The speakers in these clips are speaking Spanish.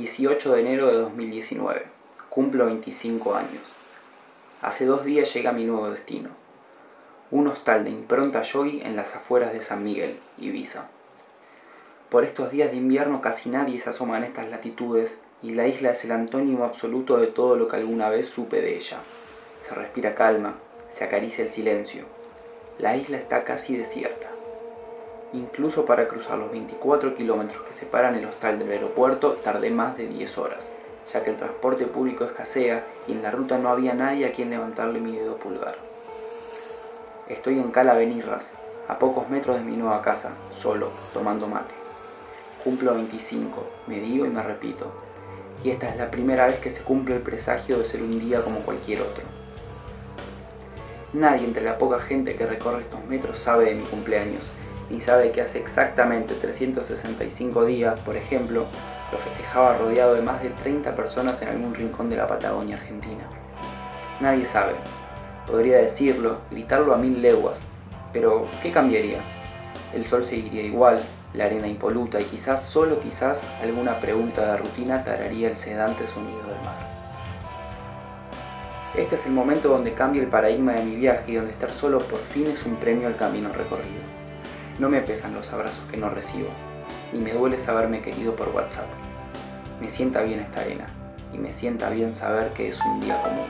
18 de enero de 2019. Cumplo 25 años. Hace dos días llega mi nuevo destino. Un hostal de impronta yogi en las afueras de San Miguel, Ibiza. Por estos días de invierno casi nadie se asoma en estas latitudes y la isla es el antónimo absoluto de todo lo que alguna vez supe de ella. Se respira calma, se acaricia el silencio. La isla está casi desierta. Incluso para cruzar los 24 kilómetros que separan el hostal del aeropuerto tardé más de 10 horas, ya que el transporte público escasea y en la ruta no había nadie a quien levantarle mi dedo pulgar. Estoy en Cala Benirras, a pocos metros de mi nueva casa, solo, tomando mate. Cumplo 25, me digo y me repito, y esta es la primera vez que se cumple el presagio de ser un día como cualquier otro. Nadie entre la poca gente que recorre estos metros sabe de mi cumpleaños, ni sabe que hace exactamente 365 días, por ejemplo, lo festejaba rodeado de más de 30 personas en algún rincón de la Patagonia Argentina. Nadie sabe. Podría decirlo, gritarlo a mil leguas, pero ¿qué cambiaría? El sol seguiría igual, la arena impoluta y quizás, solo quizás, alguna pregunta de rutina tararía el sedante sonido del mar. Este es el momento donde cambia el paradigma de mi viaje y donde estar solo por fin es un premio al camino recorrido. No me pesan los abrazos que no recibo, ni me duele saberme querido por WhatsApp. Me sienta bien esta arena, y me sienta bien saber que es un día común.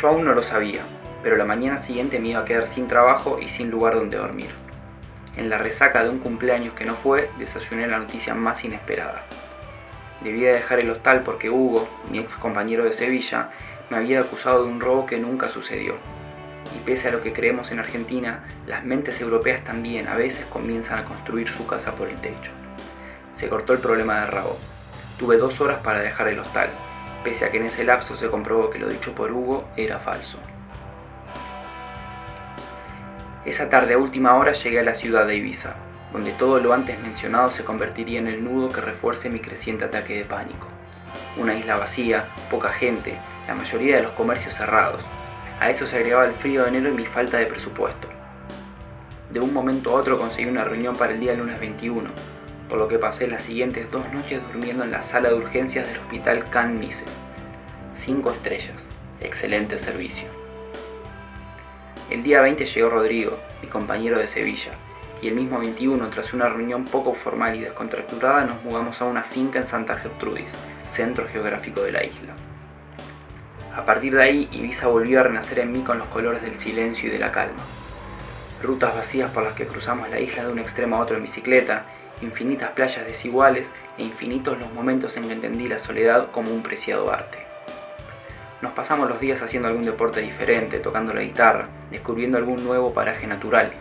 Yo aún no lo sabía, pero la mañana siguiente me iba a quedar sin trabajo y sin lugar donde dormir. En la resaca de un cumpleaños que no fue, desayuné la noticia más inesperada. Debía dejar el hostal porque Hugo, mi ex compañero de Sevilla, me había acusado de un robo que nunca sucedió. Y pese a lo que creemos en Argentina, las mentes europeas también a veces comienzan a construir su casa por el techo. Se cortó el problema de rabo. Tuve dos horas para dejar el hostal, pese a que en ese lapso se comprobó que lo dicho por Hugo era falso. Esa tarde a última hora llegué a la ciudad de Ibiza, donde todo lo antes mencionado se convertiría en el nudo que refuerce mi creciente ataque de pánico. Una isla vacía, poca gente, la mayoría de los comercios cerrados. A eso se agregaba el frío de enero y mi falta de presupuesto. De un momento a otro conseguí una reunión para el día lunes 21, por lo que pasé las siguientes dos noches durmiendo en la sala de urgencias del hospital Can Mise. Cinco estrellas, excelente servicio. El día 20 llegó Rodrigo, mi compañero de Sevilla, y el mismo 21, tras una reunión poco formal y descontracturada, nos mudamos a una finca en Santa Gertrudis, centro geográfico de la isla. A partir de ahí, Ibiza volvió a renacer en mí con los colores del silencio y de la calma. Rutas vacías por las que cruzamos la isla de un extremo a otro en bicicleta, infinitas playas desiguales e infinitos los momentos en que entendí la soledad como un preciado arte. Nos pasamos los días haciendo algún deporte diferente, tocando la guitarra, descubriendo algún nuevo paraje natural.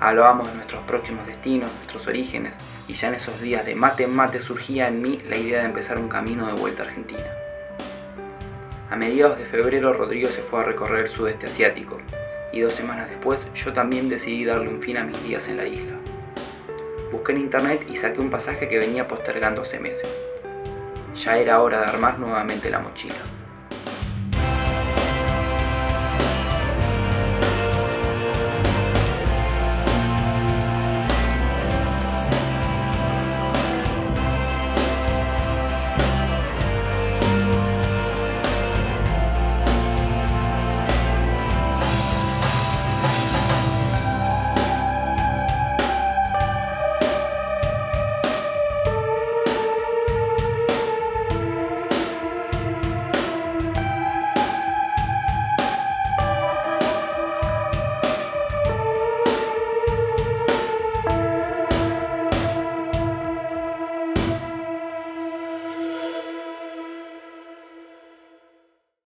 Hablábamos de nuestros próximos destinos, nuestros orígenes, y ya en esos días de mate en mate surgía en mí la idea de empezar un camino de vuelta a Argentina. A mediados de febrero Rodrigo se fue a recorrer el sudeste asiático, y dos semanas después yo también decidí darle un fin a mis días en la isla. Busqué en internet y saqué un pasaje que venía postergando hace meses. Ya era hora de armar nuevamente la mochila.